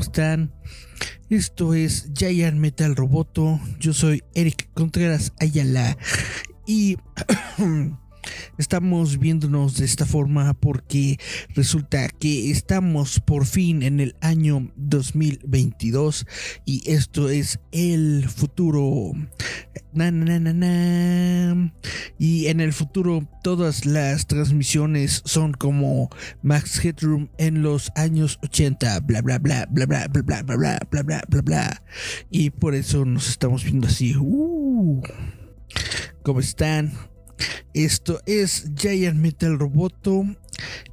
¿Cómo están? Esto es Giant Metal Roboto. Yo soy Eric Contreras Ayala. Y Estamos viéndonos de esta forma porque resulta que estamos por fin en el año 2022 y esto es el futuro. Y en el futuro todas las transmisiones son como Max Headroom en los años 80, bla bla bla bla bla bla bla bla bla bla bla bla bla. Y por eso nos estamos viendo así. Uh, ¿Cómo están? Esto es Giant Metal Roboto.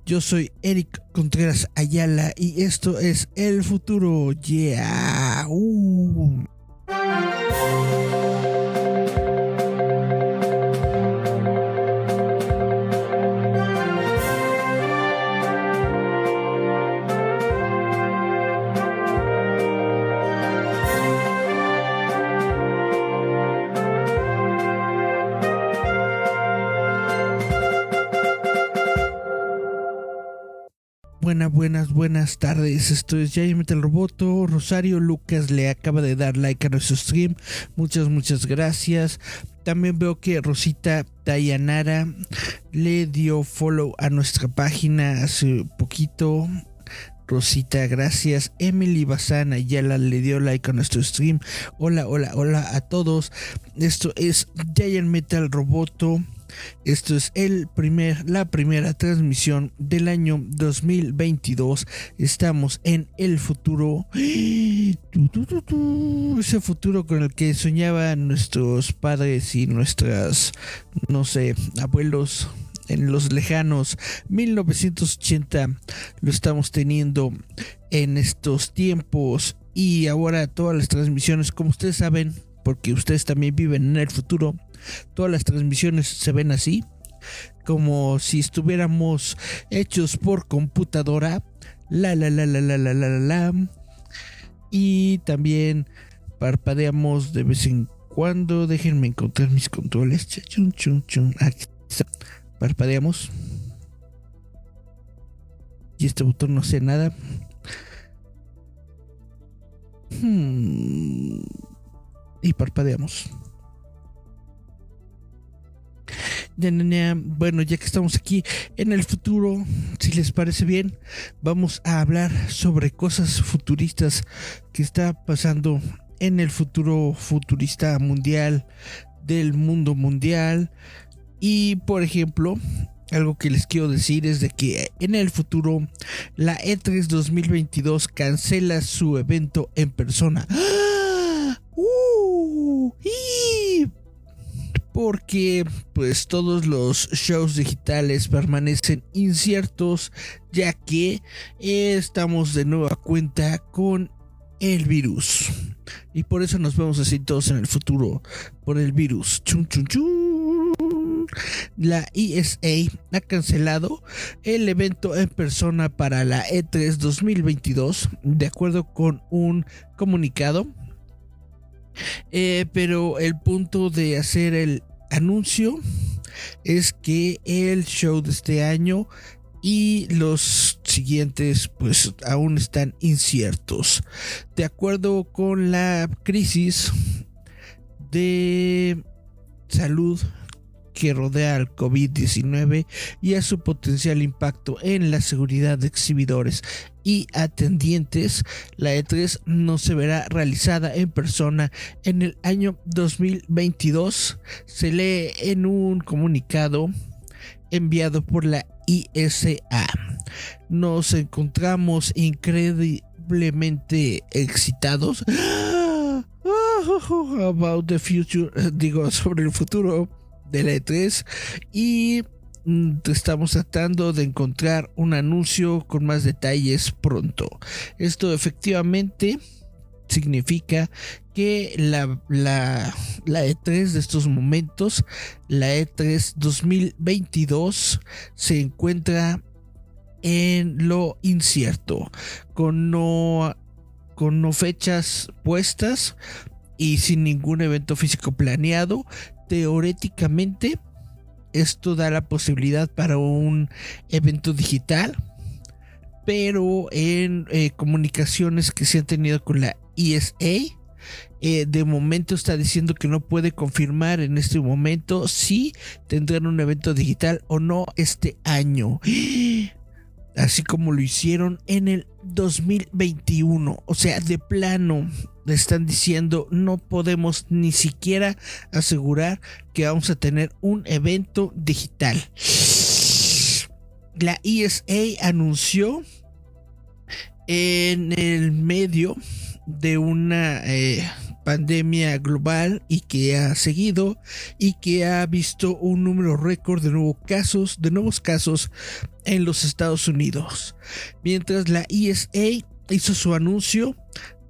Yo soy Eric Contreras Ayala y esto es el futuro. Yeah. Uh. Buenas, buenas, buenas tardes. Esto es Jaime el Roboto. Rosario Lucas le acaba de dar like a nuestro stream. Muchas, muchas gracias. También veo que Rosita Dayanara le dio follow a nuestra página hace poquito. Rosita, gracias. Emily Bazana ya le dio like a nuestro stream. Hola, hola, hola a todos. Esto es Giant Metal Roboto. Esto es el primer, la primera transmisión del año 2022. Estamos en el futuro. Ese futuro con el que soñaban nuestros padres y nuestras, no sé, abuelos en los lejanos 1980 lo estamos teniendo en estos tiempos y ahora todas las transmisiones como ustedes saben porque ustedes también viven en el futuro Todas las transmisiones se ven así, como si estuviéramos hechos por computadora. La la la la la la la la. Y también parpadeamos de vez en cuando. Déjenme encontrar mis controles. Parpadeamos. Y este botón no hace nada. Hmm. Y parpadeamos. Bueno, ya que estamos aquí en el futuro, si les parece bien, vamos a hablar sobre cosas futuristas que está pasando en el futuro futurista mundial del mundo mundial. Y por ejemplo, algo que les quiero decir es de que en el futuro la E3 2022 cancela su evento en persona. ¡Ah! ¡Uh! Porque pues todos los shows digitales permanecen inciertos ya que estamos de nueva cuenta con el virus y por eso nos vemos así todos en el futuro por el virus chun, chun, chun. la ESA ha cancelado el evento en persona para la E3 2022 de acuerdo con un comunicado eh, pero el punto de hacer el anuncio es que el show de este año y los siguientes pues aún están inciertos. De acuerdo con la crisis de salud que rodea al COVID-19 y a su potencial impacto en la seguridad de exhibidores y atendientes, la E3 no se verá realizada en persona en el año 2022. Se lee en un comunicado enviado por la ISA. Nos encontramos increíblemente excitados about the future, digo, sobre el futuro de la E3 y estamos tratando de encontrar un anuncio con más detalles pronto. Esto efectivamente significa que la, E3 de estos momentos, la E3 2022, se encuentra en lo incierto, con no, con no fechas puestas y sin ningún evento físico planeado. Teóricamente, esto da la posibilidad para un evento digital, pero en eh, comunicaciones que se han tenido con la ESA, eh, de momento está diciendo que no puede confirmar en este momento si tendrán un evento digital o no este año. Así como lo hicieron en el 2021. O sea, de plano están diciendo no podemos ni siquiera asegurar que vamos a tener un evento digital. La ESA anunció en el medio de una eh, pandemia global y que ha seguido y que ha visto un número récord de nuevos casos, de nuevos casos en los Estados Unidos. Mientras la ESA hizo su anuncio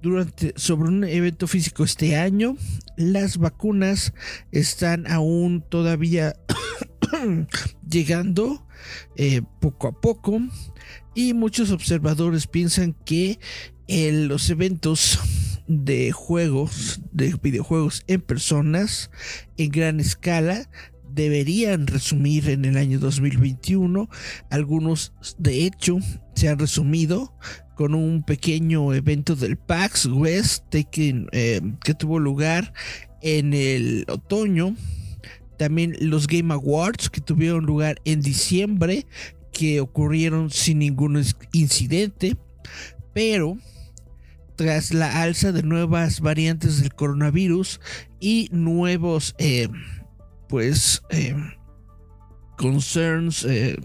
durante, sobre un evento físico este año, las vacunas están aún todavía llegando eh, poco a poco y muchos observadores piensan que eh, los eventos de juegos, de videojuegos en personas en gran escala deberían resumir en el año 2021. Algunos, de hecho, se han resumido con un pequeño evento del PAX West eh, que tuvo lugar en el otoño. También los Game Awards que tuvieron lugar en diciembre, que ocurrieron sin ningún incidente. Pero tras la alza de nuevas variantes del coronavirus y nuevos, eh, pues, eh, concerns, eh,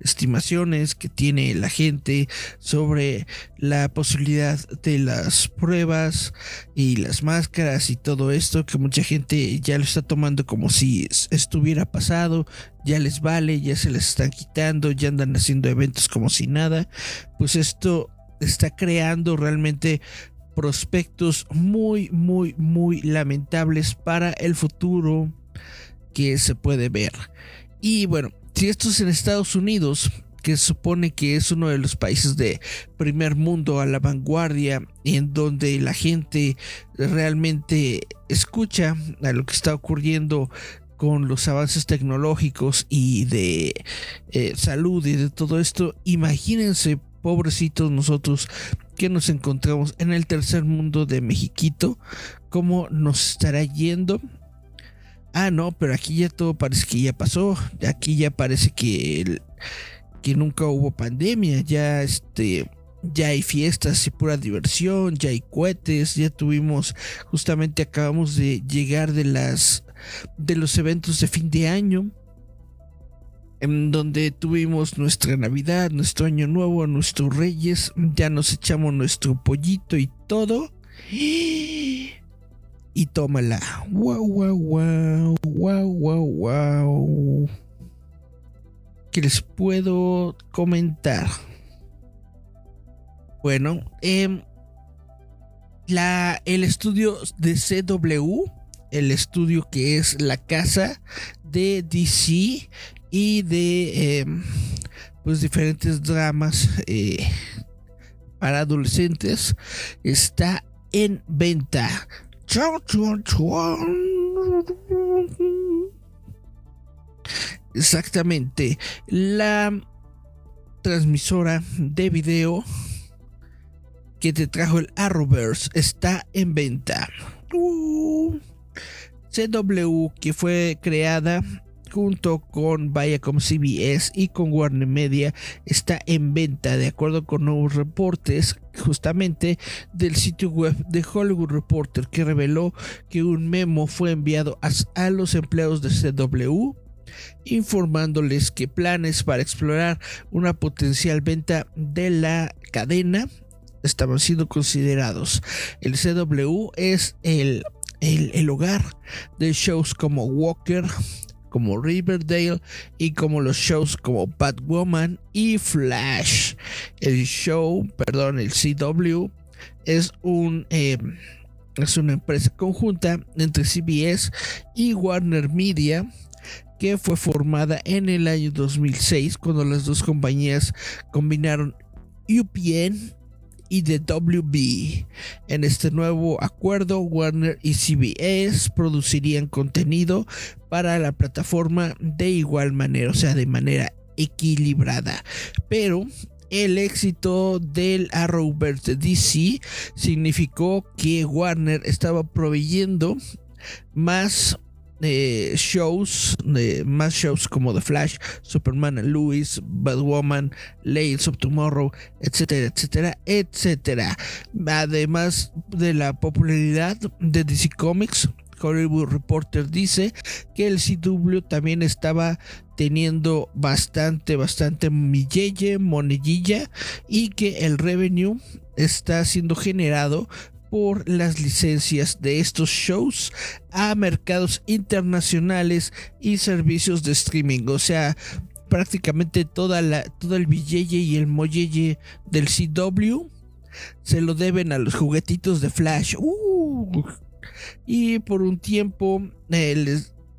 estimaciones que tiene la gente sobre la posibilidad de las pruebas y las máscaras y todo esto que mucha gente ya lo está tomando como si estuviera pasado, ya les vale, ya se les están quitando, ya andan haciendo eventos como si nada, pues esto está creando realmente prospectos muy, muy, muy lamentables para el futuro que se puede ver. Y bueno, si esto es en Estados Unidos, que se supone que es uno de los países de primer mundo a la vanguardia, en donde la gente realmente escucha a lo que está ocurriendo con los avances tecnológicos y de eh, salud y de todo esto, imagínense pobrecitos nosotros que nos encontramos en el tercer mundo de Mexiquito, cómo nos estará yendo. Ah, no, pero aquí ya todo parece que ya pasó. Aquí ya parece que, que nunca hubo pandemia. Ya este. Ya hay fiestas y pura diversión, ya hay cohetes, ya tuvimos, justamente acabamos de llegar de las de los eventos de fin de año en donde tuvimos nuestra Navidad, nuestro Año Nuevo, nuestros Reyes, ya nos echamos nuestro pollito y todo. Y tómala. Wow, wow, wow, wow, wow, wow. ¿Qué les puedo comentar? Bueno, eh, la, el estudio de CW, el estudio que es la casa de DC, y de em, pues diferentes dramas eh, para adolescentes está en venta. Exactamente. La transmisora de video que te trajo el Arrowverse está en venta. Uh. CW que fue creada junto con Viacom CBS y con Warner Media está en venta de acuerdo con nuevos reportes justamente del sitio web de Hollywood Reporter que reveló que un memo fue enviado a, los empleados de CW informándoles que planes para explorar una potencial venta de la cadena estaban siendo considerados. El CW es el, el, el hogar de shows como Walker, como Riverdale y como los shows como Batwoman y Flash. El show, perdón, el CW es un... Eh, es una empresa conjunta entre CBS y Warner Media que fue formada en el año 2006 cuando las dos compañías combinaron UPN y de WB. En este nuevo acuerdo, Warner y CBS producirían contenido para la plataforma de igual manera, o sea, de manera equilibrada. Pero el éxito del Arrowverse DC significó que Warner estaba proveyendo más shows, más shows como The Flash, Superman Lewis, Batwoman, Legends of Tomorrow, etcétera, etcétera, etcétera. Además de la popularidad de DC Comics, Hollywood Reporter dice que el CW también estaba teniendo bastante, bastante milleye, monedilla y que el revenue está siendo generado por las licencias de estos shows a mercados internacionales y servicios de streaming. O sea, prácticamente toda la, todo el billete y el molleye del CW se lo deben a los juguetitos de Flash. Uh. y por un tiempo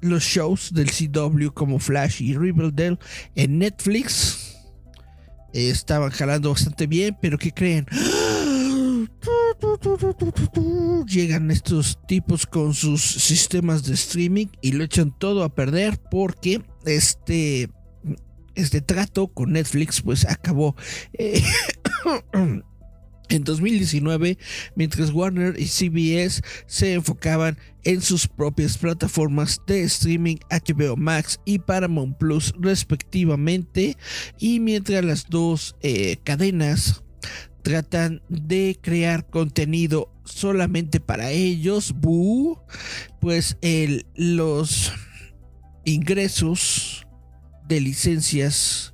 los shows del CW como Flash y Riverdale en Netflix estaban jalando bastante bien, pero ¿qué creen? Llegan estos tipos con sus sistemas de streaming y lo echan todo a perder porque este, este trato con Netflix pues acabó. Eh, en 2019, mientras Warner y CBS se enfocaban en sus propias plataformas de streaming HBO Max y Paramount Plus respectivamente, y mientras las dos eh, cadenas tratan de crear contenido solamente para ellos, pues el, los ingresos de licencias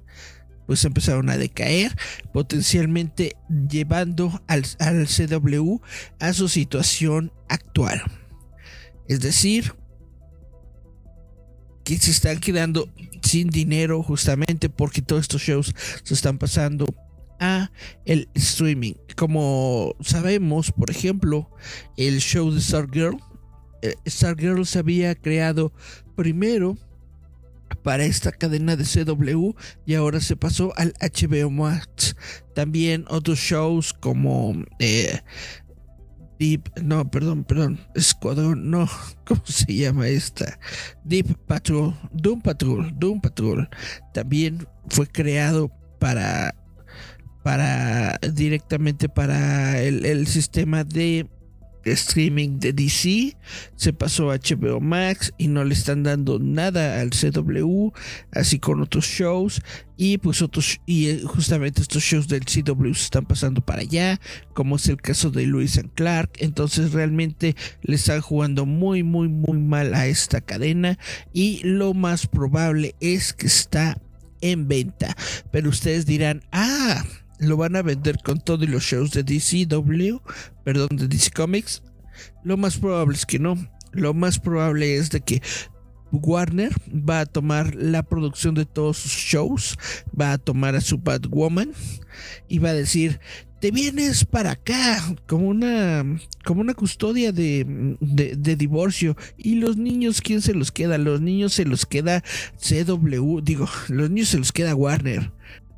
pues empezaron a decaer, potencialmente llevando al, al CW a su situación actual. Es decir, que se están quedando sin dinero justamente porque todos estos shows se están pasando a el streaming. Como sabemos, por ejemplo, el show de Stargirl, eh, Stargirl se había creado primero para esta cadena de CW y ahora se pasó al HBO Max. También otros shows como eh, Deep, no, perdón, perdón, Escuadrón, no, ¿cómo se llama esta? Deep Patrol, Doom Patrol, Doom Patrol, también fue creado para para directamente para el, sistema de streaming de DC se pasó a HBO Max y no le están dando nada al CW así con otros shows. Y pues otros y eh, justamente estos shows del CW se están pasando para allá como es el caso de Lewis and Clark. Entonces realmente le están jugando muy muy muy mal a esta cadena. Y lo más probable es que está en venta. Pero ustedes dirán ah lo van a vender con todos los shows de DCW, perdón, de DC Comics. Lo más probable es que no. Lo más probable es de que Warner va a tomar la producción de todos sus shows, va a tomar a su Batwoman y va a decir, te vienes para acá como una como una custodia de, de, divorcio y los niños quién se los queda los niños se los queda CW digo los niños se los queda Warner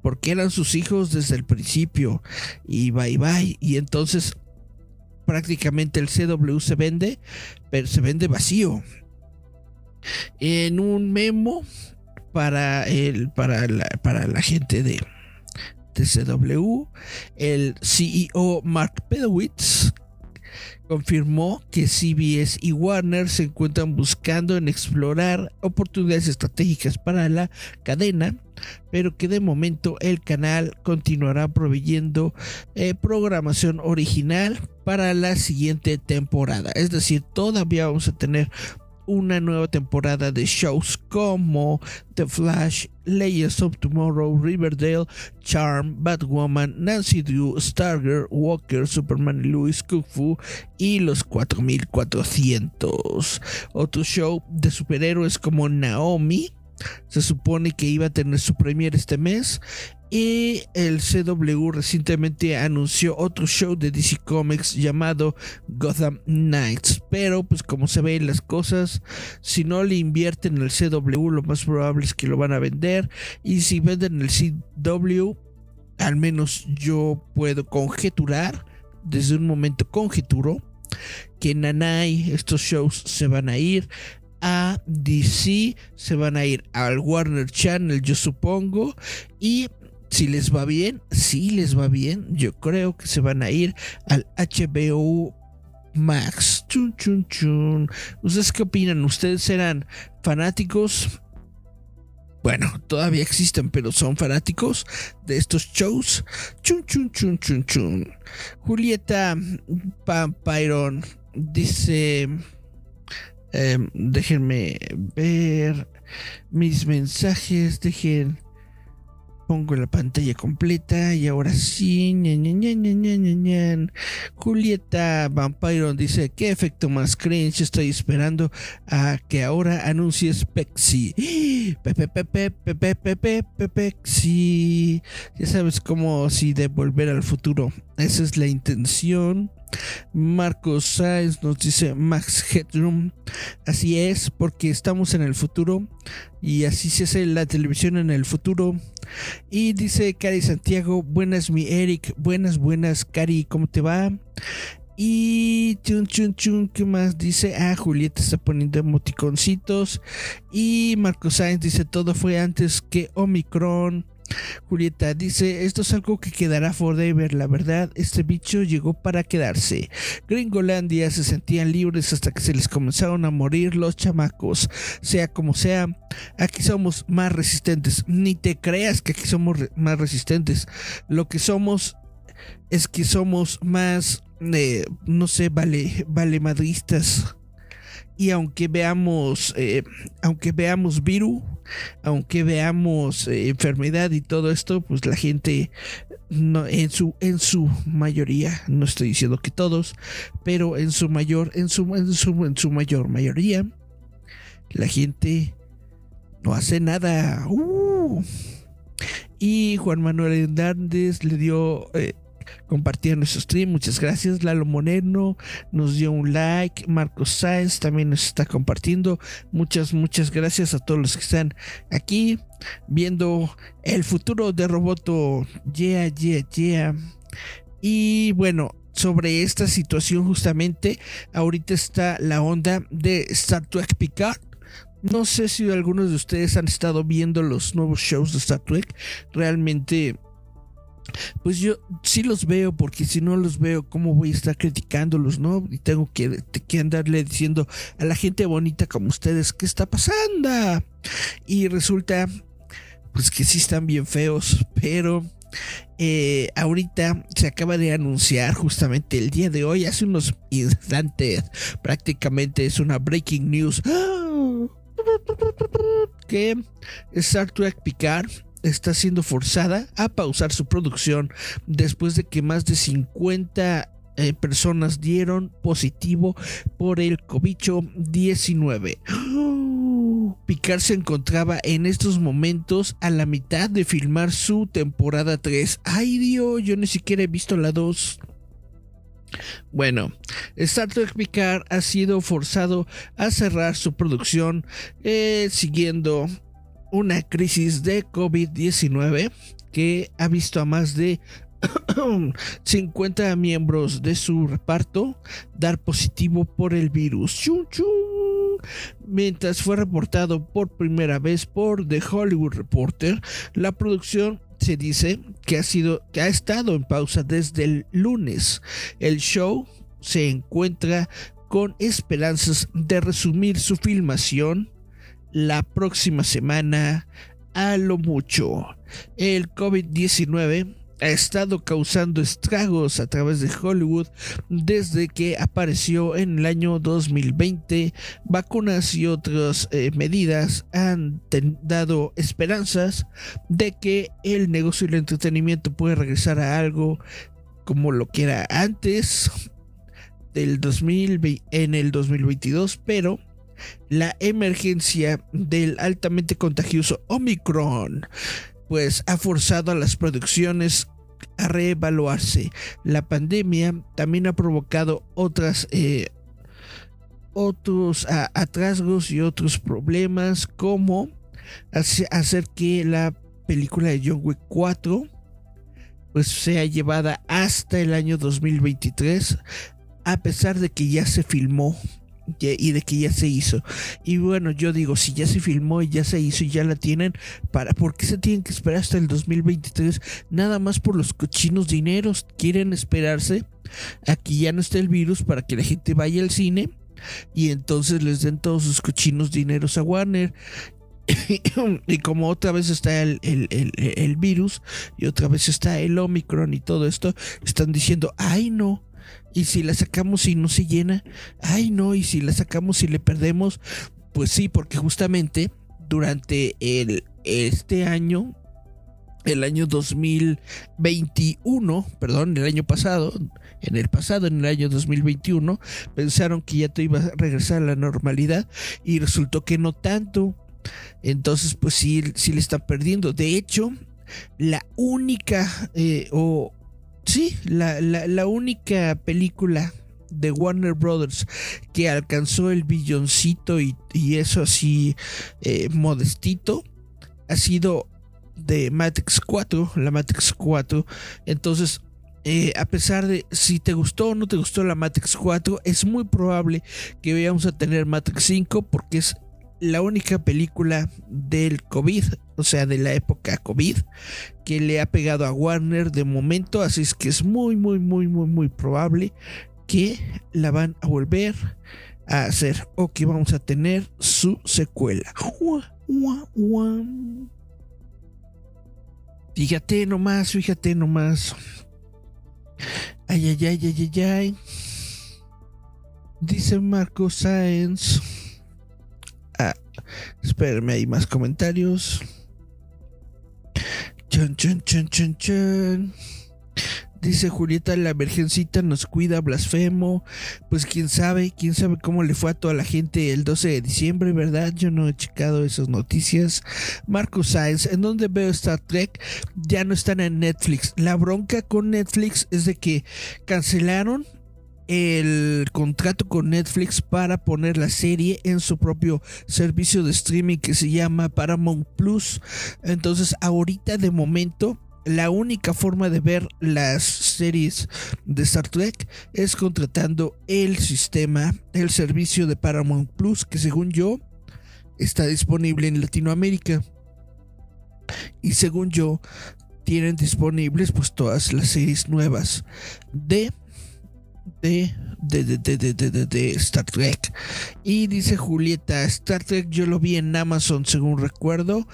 porque eran sus hijos desde el principio. Y bye bye. Y entonces prácticamente el CW se vende pero se vende vacío. En un memo para el para la, para la gente de, de CW el CEO Mark Pedowitz confirmó que CBS y Warner se encuentran buscando en explorar oportunidades estratégicas para la cadena, pero que de momento el canal continuará proveyendo eh, programación original para la siguiente temporada. Es decir, todavía vamos a tener una nueva temporada de shows como The Flash, Legends of Tomorrow, Riverdale, Charm, Batwoman, Nancy Drew, Stargirl, Walker, Superman y Louis Kung Fu y los 4400. Otro show de superhéroes como Naomi. Se supone que iba a tener su premier este mes y el CW recientemente anunció otro show de DC Comics llamado Gotham Knights. Pero pues como se ven las cosas, si no le invierten en el CW, lo más probable es que lo van a vender. Y si venden el CW, al menos yo puedo conjeturar, desde un momento conjeturo, que Nanai, estos shows se van a ir a DC, se van a ir al Warner Channel, yo supongo, y si les va bien, si les va bien, yo creo que se van a ir al HBO Max. Chun, chun, chun. ¿Ustedes qué opinan? ¿Ustedes eran fanáticos? Bueno, todavía existen, pero son fanáticos de estos shows. Chun, chun, chun, chun, chun. Julieta Pampiron dice. Em, déjenme ver mis mensajes. Dejen Pongo la pantalla completa y ahora sí. Julieta Vampiron dice: ¿Qué efecto más cringe? Estoy esperando a que ahora anuncies Pexi. Pepe, pepe, pepe, pepe, Pepexi. Ya sabes cómo si de volver al futuro. Esa es la intención. Marcos Sainz nos dice Max Headroom. Así es, porque estamos en el futuro y así se hace la televisión en el futuro. Y dice Cari Santiago, buenas mi Eric, buenas, buenas Cari, ¿cómo te va? Y chun chun chun, ¿qué más dice? Ah, Julieta está poniendo emoticoncitos. Y Marcos Sainz dice, todo fue antes que Omicron. Julieta dice, esto es algo que quedará forever, la verdad, este bicho llegó para quedarse. Gringolandia se sentían libres hasta que se les comenzaron a morir los chamacos. Sea como sea, aquí somos más resistentes. Ni te creas que aquí somos más resistentes. Lo que somos es que somos más, eh, no sé, vale, vale madristas y aunque veamos, eh, aunque veamos virus, aunque veamos eh, enfermedad y todo esto, pues la gente en su en su mayoría, no estoy diciendo que todos, pero en su mayor en su en su, en su mayor mayoría la gente no hace nada. Uh. Y Juan Manuel Hernández le dio eh, compartir nuestro stream. Muchas gracias. Lalo Moreno nos dio un like. Marcos Sáenz también nos está compartiendo. Muchas, muchas gracias a todos los que están aquí viendo el futuro de Roboto. Yeah, yeah, yeah. Y bueno, sobre esta situación justamente, ahorita está la onda de Star Trek Picard. No sé si algunos de ustedes han estado viendo los nuevos shows de Star Trek. Realmente pues yo sí los veo, porque si no los veo, ¿cómo voy a estar criticándolos, no? Y tengo que, que andarle diciendo a la gente bonita como ustedes, ¿qué está pasando? Y resulta, pues que sí están bien feos, pero eh, ahorita se acaba de anunciar justamente el día de hoy, hace unos instantes, prácticamente es una breaking news. Que Star Trek Picard está siendo forzada a pausar su producción después de que más de 50 eh, personas dieron positivo por el COVID-19. Picard se encontraba en estos momentos a la mitad de filmar su temporada 3. Ay Dios, yo ni siquiera he visto la 2. Bueno, Star Trek Picard ha sido forzado a cerrar su producción eh, siguiendo una crisis de COVID-19 que ha visto a más de 50 miembros de su reparto dar positivo por el virus. Mientras fue reportado por primera vez por The Hollywood Reporter, la producción se dice que ha sido que ha estado en pausa desde el lunes. El show se encuentra con esperanzas de resumir su filmación la próxima semana a lo mucho. El COVID-19 ha estado causando estragos a través de Hollywood desde que apareció en el año 2020. Vacunas y otras eh, medidas han dado esperanzas de que el negocio y el entretenimiento puede regresar a algo como lo que era antes del 2020, en el 2022, pero la emergencia del altamente contagioso Omicron pues ha forzado a las producciones a reevaluarse. La pandemia también ha provocado eh, otros atrasgos y otros problemas como hacer que la película de John Wick 4 pues sea llevada hasta el año 2023 a pesar de que ya se filmó y de que ya se hizo. Y bueno, yo digo, si ya se filmó y ya se hizo y ya la tienen, ¿para por qué se tienen que esperar hasta el 2023? Nada más por los cochinos dineros. Quieren esperarse a que ya no esté el virus para que la gente vaya al cine y entonces les den todos sus cochinos dineros a Warner. y como otra vez está el, el, virus y otra vez está el Omicron y todo esto, están diciendo, ay no, y si la sacamos y no se llena, ay no, y si la sacamos y le perdemos, pues sí, porque justamente durante el, este año, el año 2021, perdón, el año pasado, en el pasado, en el año 2021, pensaron que ya te iba a regresar a la normalidad y resultó que no tanto. Entonces, pues sí, sí le están perdiendo. De hecho, la única eh, o Sí, la, única película de Warner Brothers que alcanzó el billoncito y, eso así eh, modestito ha sido de Matrix 4, la Matrix 4. Entonces, eh, a pesar de si te gustó o no te gustó la Matrix 4, es muy probable que vayamos a tener Matrix 5 porque es la única película del COVID, o sea, de la época COVID, que le ha pegado a Warner de momento, así es que es muy, muy, muy, muy, muy probable que la van a volver a hacer o que vamos a tener su secuela. Fíjate nomás, fíjate nomás. Ay, ay, ay, ay, ay, ay. Dice Marco Sáenz. Espérenme, hay más comentarios. Chun, chun, chun, chun, chun. Dice Julieta, la virgencita nos cuida, blasfemo. Pues quién sabe, quién sabe cómo le fue a toda la gente el 12 de diciembre, ¿verdad? Yo no he checado esas noticias. Marcos Sáenz, ¿en dónde veo Star Trek? Ya no están en Netflix. La bronca con Netflix es de que cancelaron el contrato con Netflix para poner la serie en su propio servicio de streaming que se llama Paramount Plus. Entonces ahorita de momento la única forma de ver las series de Star Trek es contratando el sistema, el servicio de Paramount Plus que según yo está disponible en Latinoamérica. Y según yo tienen disponibles pues todas las series nuevas de de, de, de, de, Star Trek. Y dice Julieta, Star Trek yo lo vi en Amazon según recuerdo.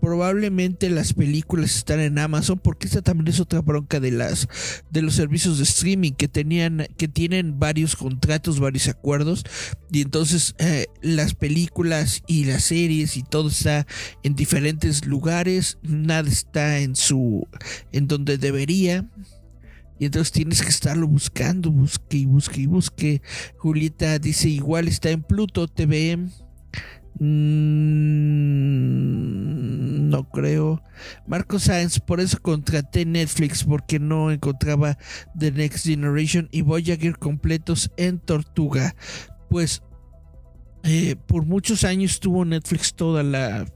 Probablemente las películas están en Amazon porque esta también es otra bronca de las de los servicios de streaming que tenían que tienen varios contratos, varios acuerdos y entonces eh, las películas y las series y todo está en diferentes lugares, nada está en su en donde debería. Y entonces tienes que estarlo buscando, busque y busque y busque. Julieta dice, igual está en Pluto TV. Mm, no creo. Marco Sáenz, por eso contraté Netflix, porque no encontraba The Next Generation y Voyager completos en Tortuga. Pues eh, por muchos años tuvo Netflix toda la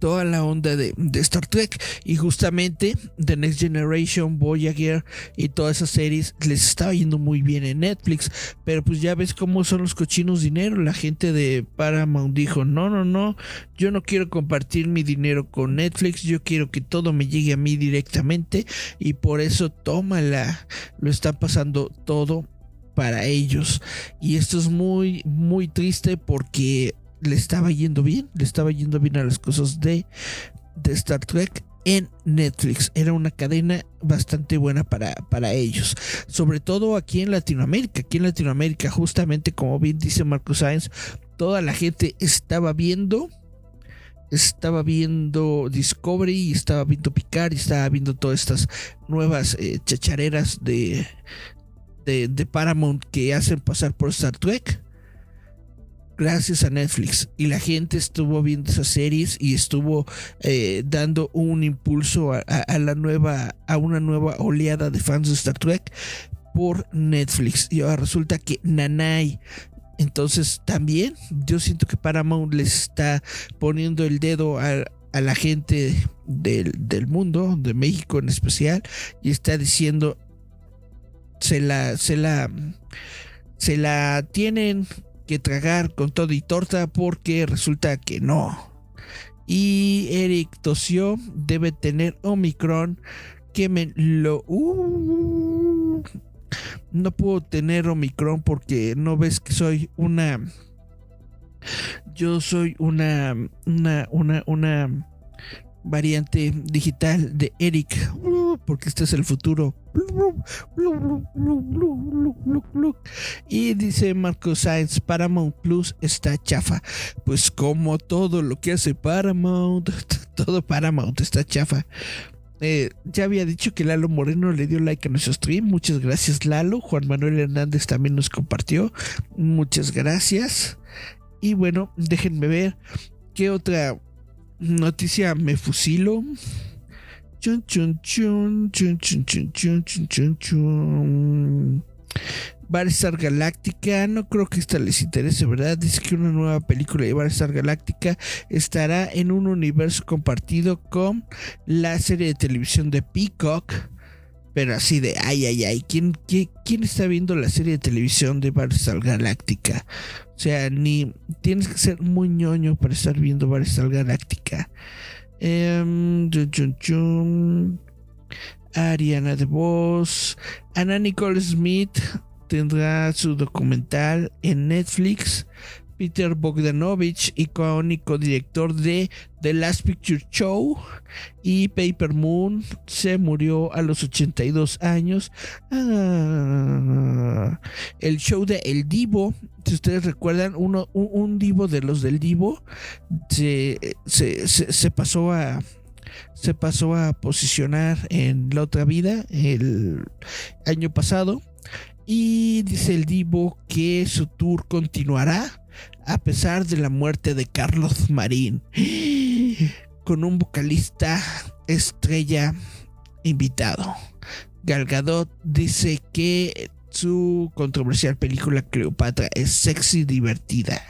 toda la onda de, Star Trek. Y justamente The Next Generation, Voyager y todas esas series les estaba yendo muy bien en Netflix, pero pues ya ves cómo son los cochinos dinero, la gente de Paramount dijo, no, no, no, yo no quiero compartir mi dinero con Netflix, yo quiero que todo me llegue a mí directamente y por eso tómala, lo están pasando todo para ellos. Y esto es muy muy triste porque le estaba yendo bien, le estaba yendo bien a las cosas de, de Star Trek en Netflix. Era una cadena bastante buena para, para ellos. Sobre todo aquí en Latinoamérica. Aquí en Latinoamérica, justamente como bien dice Marcos Sáenz, toda la gente estaba viendo. Estaba viendo Discovery, estaba viendo Picard, estaba viendo todas estas nuevas eh, chachareras de, de, de Paramount que hacen pasar por Star Trek gracias a Netflix. Y la gente estuvo viendo esas series y estuvo eh, dando un impulso a, la nueva, a una nueva oleada de fans de Star Trek por Netflix. Y ahora resulta que Nanai. Entonces también yo siento que Paramount les está poniendo el dedo a, la gente del, del, mundo, de México en especial, y está diciendo, se la, se la, se la tienen que tragar con todo y torta porque resulta que no. Y Eric tosió, debe tener Omicron, que me lo... Uh, no puedo tener Omicron porque no ves que soy una... Yo soy una... Una... Una... Una variante digital de Eric, porque este es el futuro. Y dice Marco Sainz, Paramount Plus está chafa. Pues como todo lo que hace Paramount, todo Paramount está chafa. Eh, ya había dicho que Lalo Moreno le dio like a nuestro stream. Muchas gracias, Lalo. Juan Manuel Hernández también nos compartió. Muchas gracias. Y bueno, déjenme ver qué otra Noticia, me fusilo. Chun, Galáctica, no creo que esta les interese, ¿verdad? Dice que una nueva película de Battlestar Galáctica estará en un universo compartido con la serie de televisión de Peacock. Pero así de, ay, ay, ay, ¿quién, quién, está viendo la serie de televisión de Battlestar Galáctica? O sea, ni tienes que ser muy ñoño para estar viendo Battlestar Galáctica. Eh, Ariana de Voz. Ana Nicole Smith tendrá su documental en Netflix. Peter Bogdanovich, icónico director de The Last Picture Show y Paper Moon, se murió a los 82 años. Ah, el show de El Divo, si ustedes recuerdan, uno, un, Divo de los del Divo se, se pasó a se pasó a posicionar en la otra vida el año pasado y dice el Divo que su tour continuará a pesar de la muerte de Carlos Marín, con un vocalista estrella invitado. Galgadot dice que su controversial película Cleopatra es sexy y divertida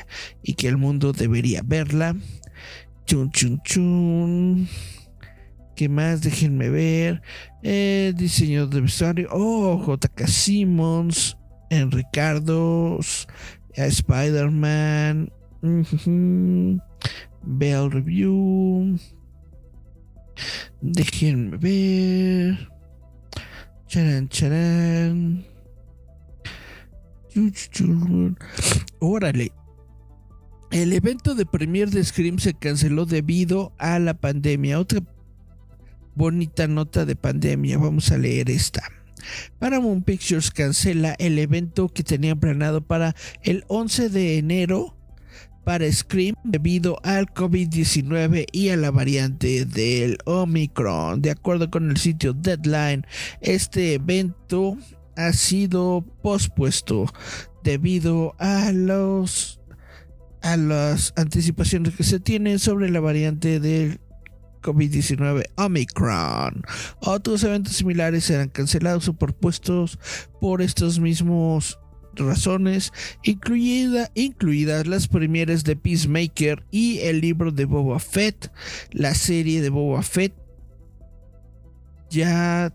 y que el mundo debería verla. Chun chun chun. ¿Qué más? Déjenme ver. Eh, diseño de vestuario. Oh, JK Simmons. En Ricardos Spider-Man, Bell Review. Déjenme ver. Charan, charan. Órale. El evento de premier de Scream se canceló debido a la pandemia. Otra bonita nota de pandemia. Vamos a leer esta. Paramount Pictures cancela el evento que tenía planeado para el 11 de enero para Scream debido al COVID-19 y a la variante del Omicron. De acuerdo con el sitio Deadline, este evento ha sido pospuesto debido a los a las anticipaciones que se tienen sobre la variante del COVID-19 Omicron. Otros eventos similares serán cancelados o propuestos por estos mismos razones, incluida, incluidas las premieres de Peacemaker y el libro de Boba Fett, la serie de Boba Fett. Ya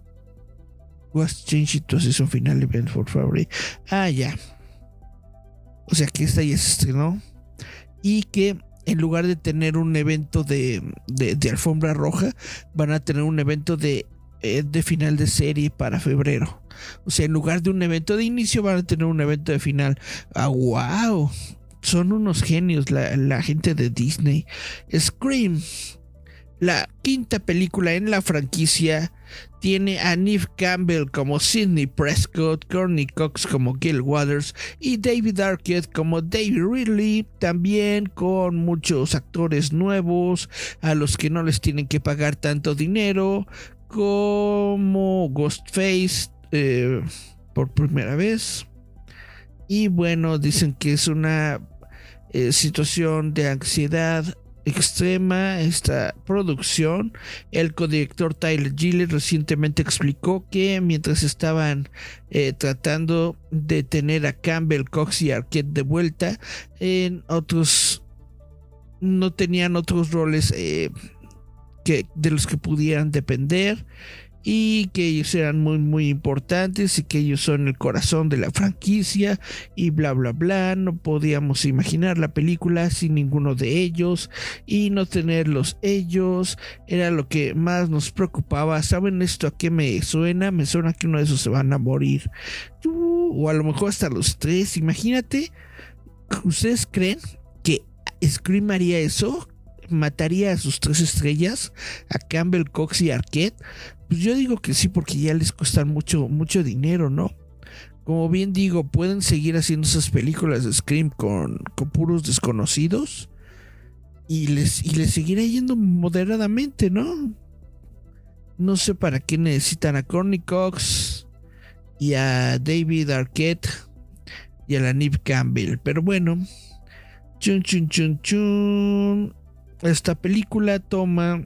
was changed to season final event for February. Ah, ya. O sea que esta ya se estrenó. Y que en lugar de tener un evento de, alfombra roja, van a tener un evento de, eh, de final de serie para febrero. O sea, en lugar de un evento de inicio, van a tener un evento de final. ¡Ah, wow! Son unos genios la, la gente de Disney. Scream la quinta película en la franquicia tiene a Neve Campbell como Sidney Prescott, Courtney Cox como Gil Waters y David Arquette como David Ridley, también con muchos actores nuevos a los que no les tienen que pagar tanto dinero, como Ghostface eh, por primera vez. Y bueno, dicen que es una eh, situación de ansiedad extrema esta producción. El codirector Tyler Gillett recientemente explicó que mientras estaban eh, tratando de tener a Campbell, Cox y Arquette de vuelta, en otros no tenían otros roles eh, que, de los que pudieran depender y que ellos eran muy muy importantes y que ellos son el corazón de la franquicia y bla bla bla. No podíamos imaginar la película sin ninguno de ellos y no tenerlos ellos era lo que más nos preocupaba. Saben esto a qué me suena me suena que uno de esos se van a morir. O a lo mejor hasta los tres. Imagínate ustedes creen que Scream haría eso mataría a sus tres estrellas, a Campbell, Cox y Arquette? Pues yo digo que sí, porque ya les cuestan mucho, mucho dinero, ¿no? Como bien digo, pueden seguir haciendo esas películas de Scream con, con puros desconocidos y les, y les seguirá yendo moderadamente, ¿no? No sé para qué necesitan a Corny Cox y a David Arquette y a la Nip Campbell, pero bueno. Chun chun chun chun. Esta película toma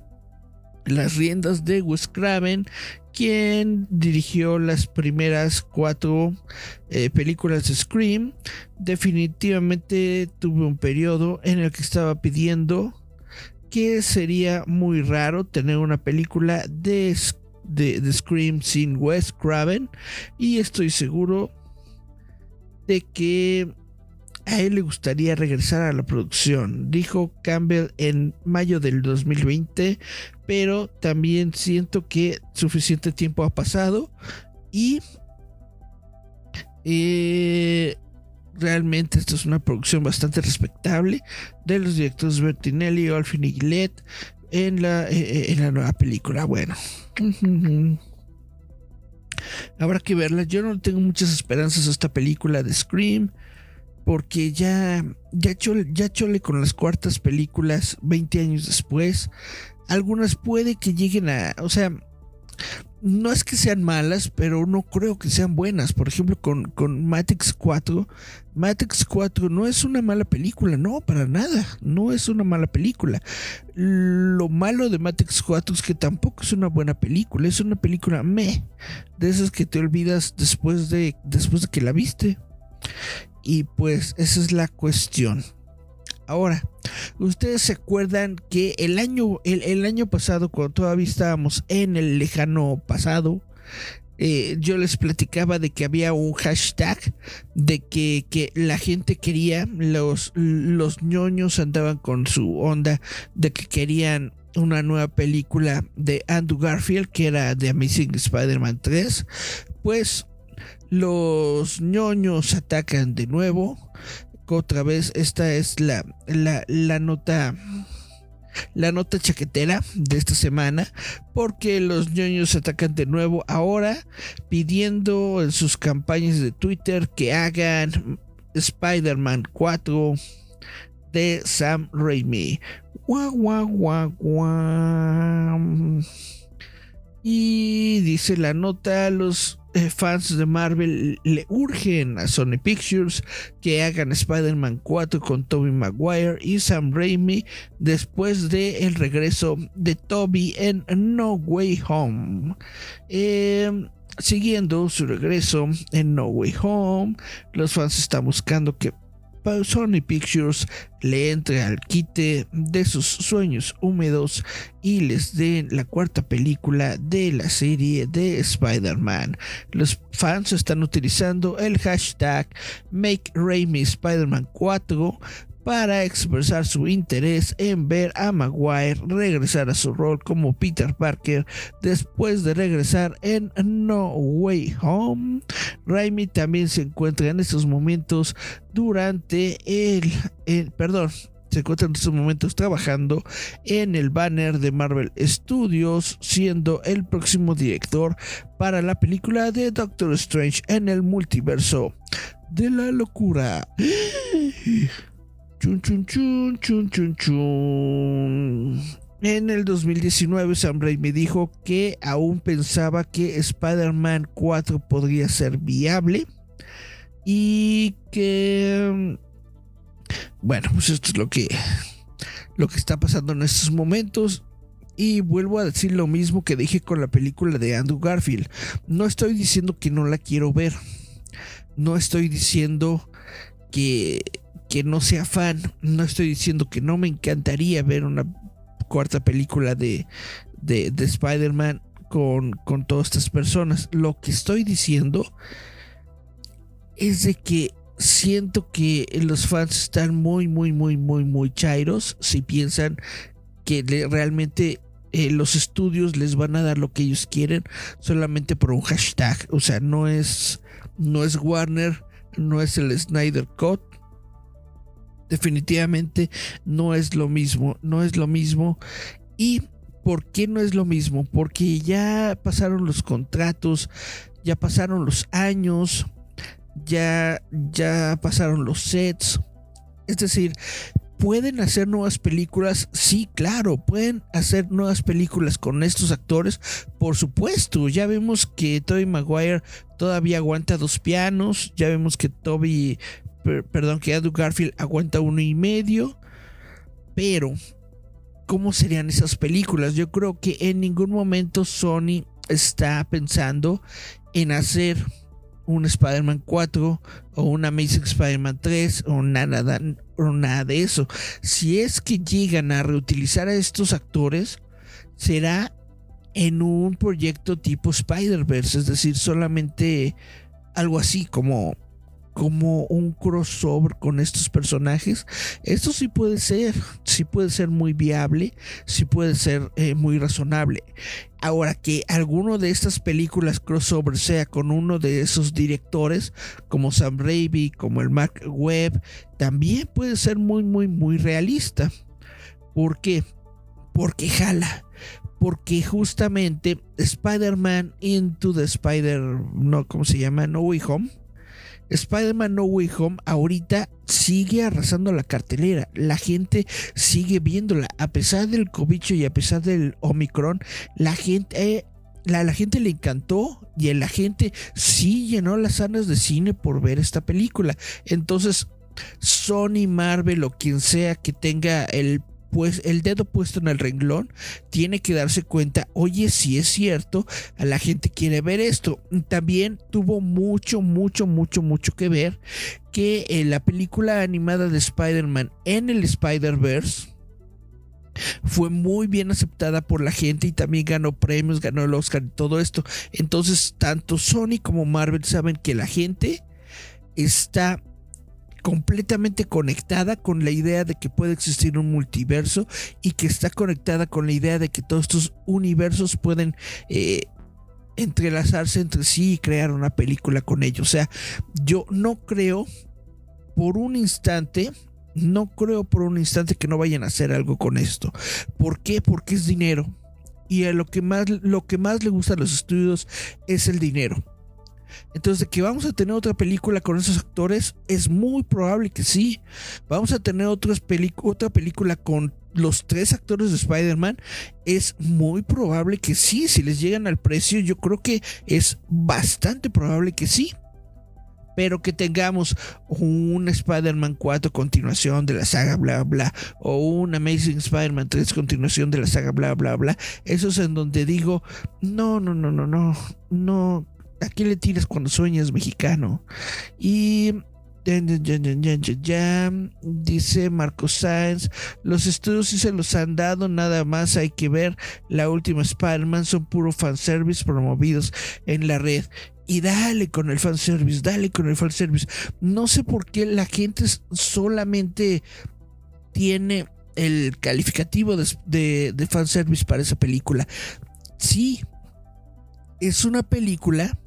las riendas de Wes Craven, quien dirigió las primeras cuatro eh, películas de Scream. Definitivamente tuve un periodo en el que estaba pidiendo que sería muy raro tener una película de, de Scream sin Wes Craven y estoy seguro de que a él le gustaría regresar a la producción, dijo Campbell en mayo del 2020, pero también siento que suficiente tiempo ha pasado y eh, realmente esta es una producción bastante respetable de los directores Bertinelli, Olfin y Gillette en la, eh, eh, en la nueva película. Bueno. Habrá que verla. Yo no tengo muchas esperanzas a esta película de Scream porque ya, ya, chole, ya chole con las cuartas películas 20 años después. Algunas puede que lleguen a, o sea, no es que sean malas, pero no creo que sean buenas. Por ejemplo, con, con Matrix 4. Matrix 4 no es una mala película, no, para nada. No es una mala película. Lo malo de Matrix 4 es que tampoco es una buena película. Es una película me. De esas que te olvidas después de, después de que la viste. Y pues esa es la cuestión. Ahora, ustedes se acuerdan que el año, el, año pasado, cuando todavía estábamos en el lejano pasado, eh, yo les platicaba de que había un hashtag de que, que, la gente quería, los, los ñoños andaban con su onda de que querían una nueva película de Andrew Garfield, que era de Amazing Spider-Man 3. Pues los ñoños atacan de nuevo. Otra vez, esta es la, la, nota la nota chaquetera de esta semana porque los ñoños atacan de nuevo ahora pidiendo en sus campañas de Twitter que hagan Spider-Man 4 de Sam Raimi. Y dice la nota, los eh, fans de Marvel le urgen a Sony Pictures que hagan Spider-Man 4 con Tobey Maguire y Sam Raimi después de regreso de Tobey en No Way Home. Em, siguiendo su regreso en No Way Home, los fans están buscando que Sony Pictures le entre al quite de sus sueños húmedos y les den la cuarta película de la serie de Spider-Man. Los fans están utilizando el hashtag Make Raimi Spider-Man 4 para expresar su interés en ver a Maguire regresar a su rol como Peter Parker después de regresar en No Way Home. Raimi también se encuentra en estos momentos durante el, perdón, se encuentra en estos momentos trabajando en el banner de Marvel Studios, siendo el próximo director para la película de Doctor Strange en el multiverso de la locura. Chun chun chun chun chun chun. En el 2019 Sam Raimi dijo que aún pensaba que Spider-Man 4 podría ser viable y que bueno, pues esto es lo que lo que está pasando en estos momentos y vuelvo a decir lo mismo que dije con la película de Andrew Garfield. No estoy diciendo que no la quiero ver. No estoy diciendo que, que no sea fan. No estoy diciendo que no me encantaría ver una cuarta película de, de, de Spider-Man con, con todas estas personas. Lo que estoy diciendo es de que siento que los fans están muy, muy, muy, muy, muy chairos si piensan que realmente eh, los estudios les van a dar lo que ellos quieren solamente por un hashtag. O sea, no es, no es Warner, no es el Snyder Cut. Definitivamente no es lo mismo, no es lo mismo. ¿Y por qué no es lo mismo? Porque ya pasaron los contratos, ya pasaron los años, ya, ya pasaron los sets. Es decir, ¿pueden hacer nuevas películas? Sí, claro, pueden hacer nuevas películas con estos actores. Por supuesto, ya vemos que Toby Maguire todavía aguanta dos pianos. Ya vemos que Toby, perdón, que Andrew Garfield aguanta uno y medio. Pero, ¿cómo serían esas películas? Yo creo que en ningún momento Sony está pensando en hacer un Spider-Man 4 o un Amazing Spider-Man 3 o nada, o nada de eso. Si es que llegan a reutilizar a estos actores, será en un proyecto tipo Spider-Verse, es decir, solamente algo así como como un crossover con estos personajes. Esto sí puede ser, sí puede ser muy viable, sí puede ser eh, muy razonable. Ahora que alguno de estas películas crossover sea con uno de esos directores, como Sam Raimi, como el Mark Webb, también puede ser muy, muy, muy realista. ¿Por qué? Porque jala porque justamente Spider-Man Into the Spider, no, ¿cómo se llama? No Way Home, Spider-Man No Way Home ahorita sigue arrasando la cartelera. La gente sigue viéndola. A pesar del cobicho y a pesar del Omicron, la gente... Eh, la, la, gente le encantó y la gente sí llenó las salas de cine por ver esta película. Entonces, Sony, Marvel o quien sea que tenga el pues el dedo puesto en el renglón, tiene que darse cuenta, oye, si es cierto, la gente quiere ver esto. También tuvo mucho, mucho, mucho, mucho que ver que eh, la película animada de Spider-Man en el Spider-Verse fue muy bien aceptada por la gente y también ganó premios, ganó el Oscar y todo esto. Entonces, tanto Sony como Marvel saben que la gente está completamente conectada con la idea de que puede existir un multiverso y que está conectada con la idea de que todos estos universos pueden eh, entrelazarse entre sí y crear una película con ellos. O sea, yo no creo por un instante no creo por un instante que no vayan a hacer algo con esto. ¿Por qué? Porque es dinero. Y a lo que más, lo que más le gusta a los estudios es el dinero. Entonces, que vamos a tener otra película con esos actores, es muy probable que sí. Vamos a tener otra película con los tres actores de Spider-Man, es muy probable que sí. Si les llegan al precio, yo creo que es bastante probable que sí. Pero que tengamos un Spider-Man 4 continuación de la saga bla bla o un Amazing Spider-Man 3 continuación de la saga bla bla bla. Eso es en donde digo, no, no, no, no, no, no ¿A qué le tiras cuando sueñas mexicano? Y dice Marco Sáenz, los estudios sí se los han dado, nada más hay que ver la última Spider-Man, son puro fanservice promovidos en la red. Y dale con el fanservice, dale con el fanservice. No sé por qué la gente solamente tiene el calificativo de fanservice para esa película. Sí, es una película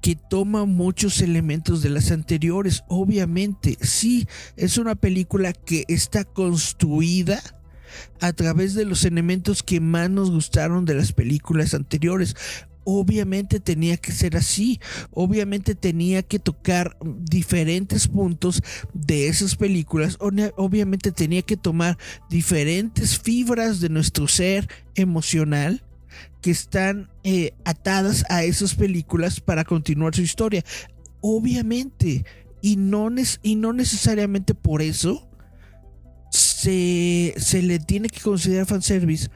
que toma muchos elementos de las anteriores. Obviamente, sí, es una película que está construida a través de los elementos que más nos gustaron de las películas anteriores. Obviamente tenía que ser así, obviamente tenía que tocar diferentes puntos de esas películas, obviamente tenía que tomar diferentes fibras de nuestro ser emocional que están eh, atadas a esas películas para continuar su historia. Obviamente, y no, y no necesariamente por eso se, se, le tiene que considerar fanservice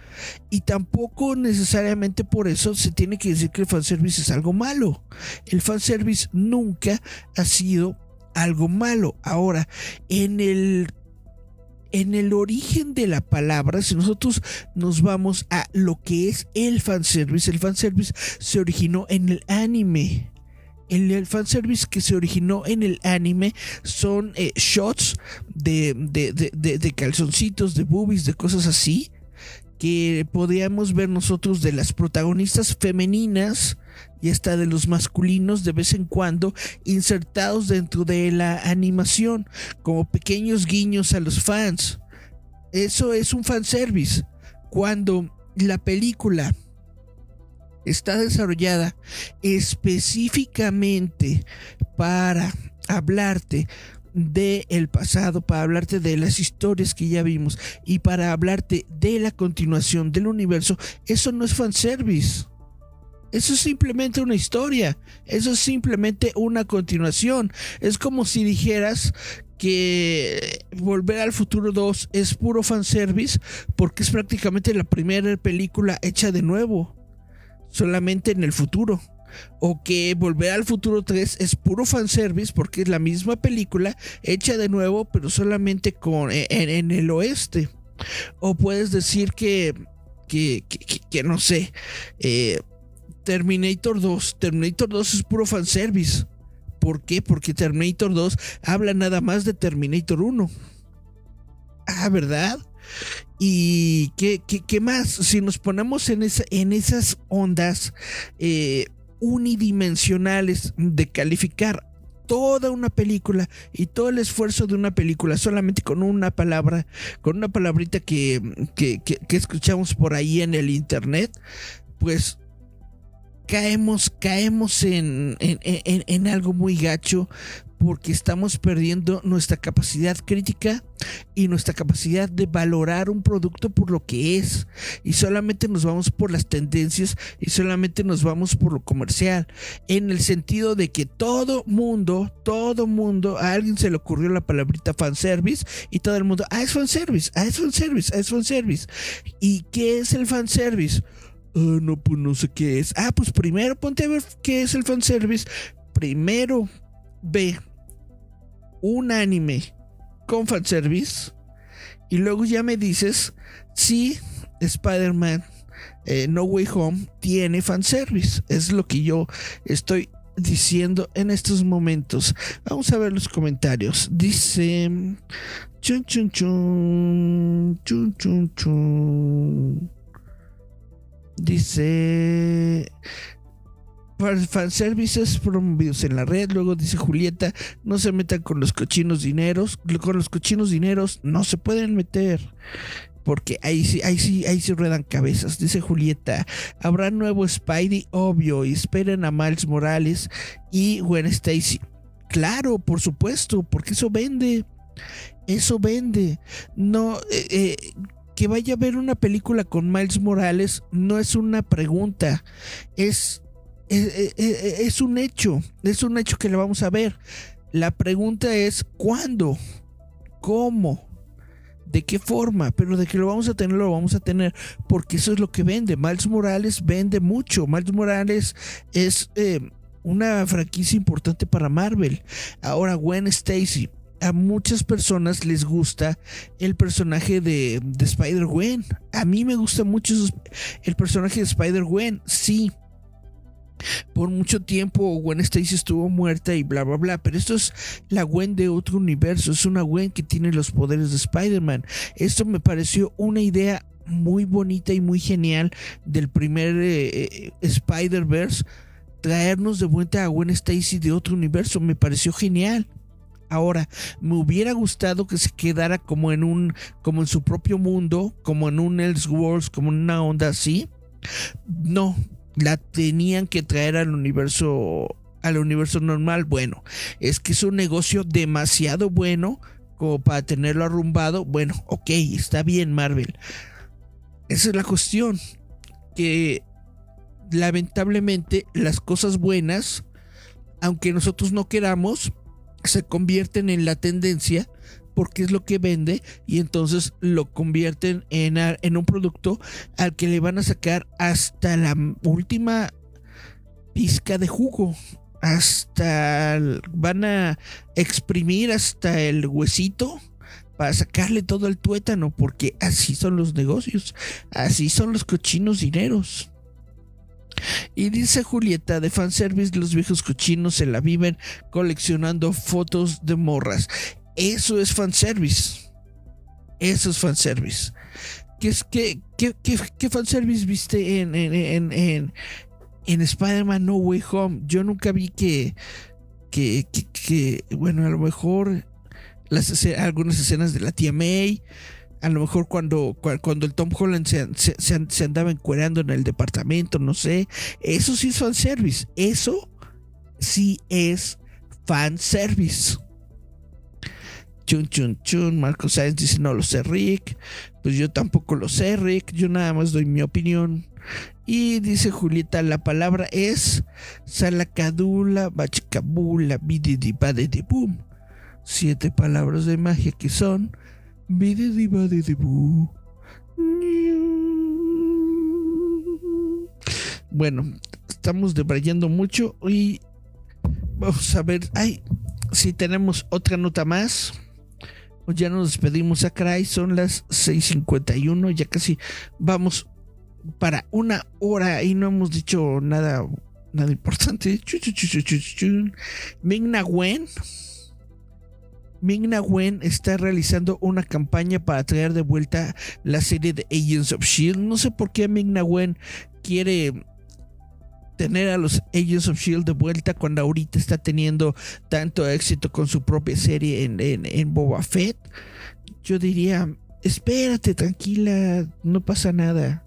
y tampoco necesariamente por eso se tiene que decir que el fanservice es algo malo. El fanservice nunca ha sido algo malo. Ahora, en el en el origen de la palabra, si nosotros nos vamos a lo que es el fanservice, el fanservice se originó en el anime. El, fanservice que se originó en el anime son eh, shots de, de, calzoncitos, de boobies, de cosas así, que podíamos ver nosotros de las protagonistas femeninas y hasta de los masculinos de vez en cuando insertados dentro de la animación como pequeños guiños a los fans. Eso es un fanservice. Cuando la película está desarrollada específicamente para hablarte de el pasado, para hablarte de las historias que ya vimos y para hablarte de la continuación del universo, eso no es fanservice. Eso es simplemente una historia. Eso es simplemente una continuación. Es como si dijeras que Volver al Futuro 2 es puro fanservice porque es prácticamente la primera película hecha de nuevo. Solamente en el futuro. O que Volver al Futuro 3 es puro fanservice porque es la misma película hecha de nuevo pero solamente con, en, el oeste. O puedes decir que, que, que, no sé. Eh, Terminator 2. Terminator 2 es puro fanservice. ¿Por qué? Porque Terminator 2 habla nada más de Terminator 1. Ah, ¿verdad? ¿Y qué, qué, más? Si nos ponemos en, esa, en esas ondas eh, unidimensionales de calificar toda una película y todo el esfuerzo de una película solamente con una palabra, con una palabrita que, que, que escuchamos por ahí en el internet, pues caemos, caemos en, en, algo muy gacho porque estamos perdiendo nuestra capacidad crítica y nuestra capacidad de valorar un producto por lo que es. Y solamente nos vamos por las tendencias y solamente nos vamos por lo comercial. En el sentido de que todo mundo, todo mundo, a alguien se le ocurrió la palabrita fanservice y todo el mundo, ah, es fanservice, ah, es fanservice, ah, es fanservice. ¿Y qué es el fanservice? Ah, no, pues no sé qué es. Ah, pues primero ponte a ver qué es el fanservice. Primero ve un anime con fanservice. Y luego ya me dices si Spider-Man eh, No Way Home tiene fanservice. Es lo que yo estoy diciendo en estos momentos. Vamos a ver los comentarios. Dice. Chun chun chun. Chun chun chun. Dice fanservices promovidos en la red. Luego dice Julieta, no se metan con los cochinos dineros. Con los cochinos dineros no se pueden meter. Porque ahí sí, ahí sí, ahí sí ruedan cabezas. Dice Julieta, habrá nuevo Spidey, obvio, y esperen a Miles Morales y Gwen Stacy. Claro, por supuesto, porque eso vende. Eso vende. No, eh, eh, que vaya a ver una película con Miles Morales no es una pregunta, es, es, un hecho, es un hecho que le vamos a ver. La pregunta es ¿cuándo? ¿Cómo? ¿De qué forma? Pero de que lo vamos a tener, lo vamos a tener, porque eso es lo que vende. Miles Morales vende mucho. Miles Morales es eh, una franquicia importante para Marvel. Ahora Gwen Stacy a muchas personas les gusta el personaje de, Spider-Gwen. A mí me gusta mucho el personaje de Spider-Gwen, sí. Por mucho tiempo Gwen Stacy estuvo muerta y bla bla bla, pero esto es la Gwen de otro universo, es una Gwen que tiene los poderes de Spider-Man. Esto me pareció una idea muy bonita y muy genial del primer eh, eh, Spider-Verse traernos de vuelta a Gwen Stacy de otro universo. Me pareció genial. Ahora, me hubiera gustado que se quedara como en un, como en su propio mundo, como en un Elseworlds, como en una onda así. No, la tenían que traer al universo, al universo normal. Bueno, es que es un negocio demasiado bueno como para tenerlo arrumbado. Bueno, ok, está bien, Marvel. Esa es la cuestión. Que lamentablemente las cosas buenas, aunque nosotros no queramos, se convierten en la tendencia porque es lo que vende y entonces lo convierten en, en un producto al que le van a sacar hasta la última pizca de jugo. Hasta van a exprimir hasta el huesito para sacarle todo el tuétano, porque así son los negocios, así son los cochinos dineros. Y dice Julieta, de fanservice los viejos cochinos se la viven coleccionando fotos de morras. Eso es fanservice. Eso es fanservice. ¿Qué, qué, qué, qué, fanservice viste en, en, Spider-Man No Way Home? Yo nunca vi que, bueno, a lo mejor algunas escenas de la tía May a lo mejor cuando, cuando el Tom Holland se, se, andaba encuerando en el departamento, no sé. Eso sí es fanservice. Eso sí es fanservice. Chun, chun, chun. Marco Sáenz dice: No lo sé, Rick. Pues yo tampoco lo sé, Rick. Yo nada más doy mi opinión. Y dice Julieta: La palabra es Salacadula, Bachicabula, Boom. Siete palabras de magia que son bueno, estamos debrayando mucho y vamos a ver. Ay, si tenemos otra nota más. O ya nos despedimos a Cry, son las 6:51, ya casi vamos para una hora y no hemos dicho nada, nada importante. Ming Wen Ming-Na Wen está realizando una campaña para traer de vuelta la serie de Agents of Shield. No sé por qué Ming-Na Wen quiere tener a los Agents of Shield de vuelta cuando ahorita está teniendo tanto éxito con su propia serie en, en Boba Fett. Yo diría, espérate, tranquila, no pasa nada.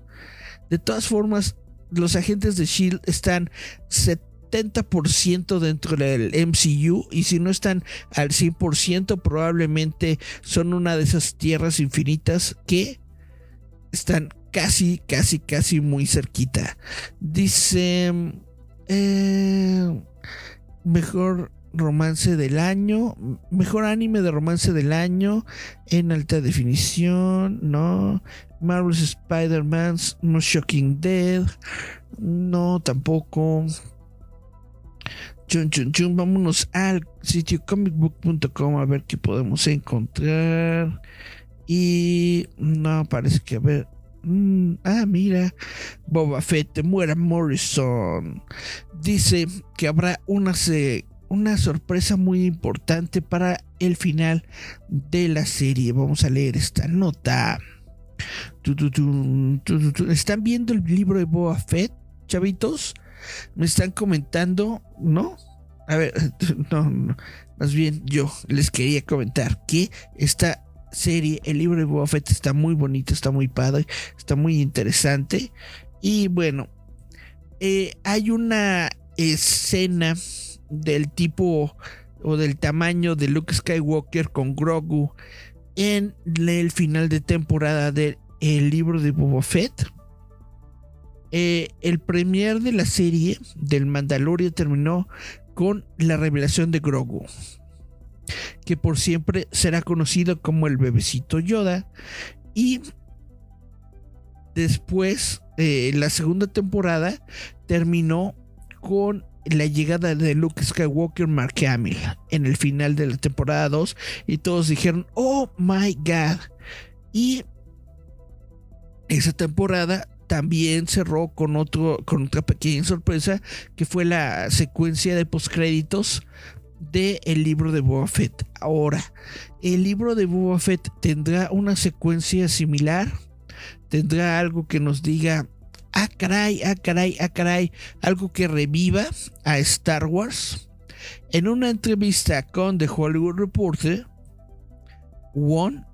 De todas formas, los agentes de Shield están 70% dentro del MCU y si no están al 100% probablemente son una de esas tierras infinitas que están casi, casi, casi muy cerquita. Dice... Eh, mejor romance del año, mejor anime de romance del año en alta definición, no. Marvel's Spider-Man's No Shocking Dead, no tampoco. Chun, chun, chun. Vámonos al sitio comicbook.com a ver qué podemos encontrar. Y no, parece que a ver. Mm, ah, mira. Boba Fett muera Morrison. Dice que habrá una, una sorpresa muy importante para el final de la serie. Vamos a leer esta nota. ¿Están viendo el libro de Boba Fett, chavitos? Me están comentando, ¿no? A ver, no, no, más bien yo les quería comentar que esta serie, el libro de Boba Fett está muy bonito, está muy padre, está muy interesante. Y bueno, eh, hay una escena del tipo o del tamaño de Luke Skywalker con Grogu en el final de temporada del libro de Boba Fett. Eh, el premier de la serie del Mandalorian terminó con la revelación de Grogu, que por siempre será conocido como el bebecito Yoda. Y después, eh, la segunda temporada terminó con la llegada de Luke Skywalker Mark Hamill en el final de la temporada 2 y todos dijeron, oh my god. Y esa temporada también cerró con, otro, con otra pequeña sorpresa que fue la secuencia de postcréditos del el libro de Boba Fett. Ahora, el libro de Boba Fett tendrá una secuencia similar, tendrá algo que nos diga ah caray, ah caray, ah caray, algo que reviva a Star Wars. En una entrevista con The Hollywood Reporter, Won,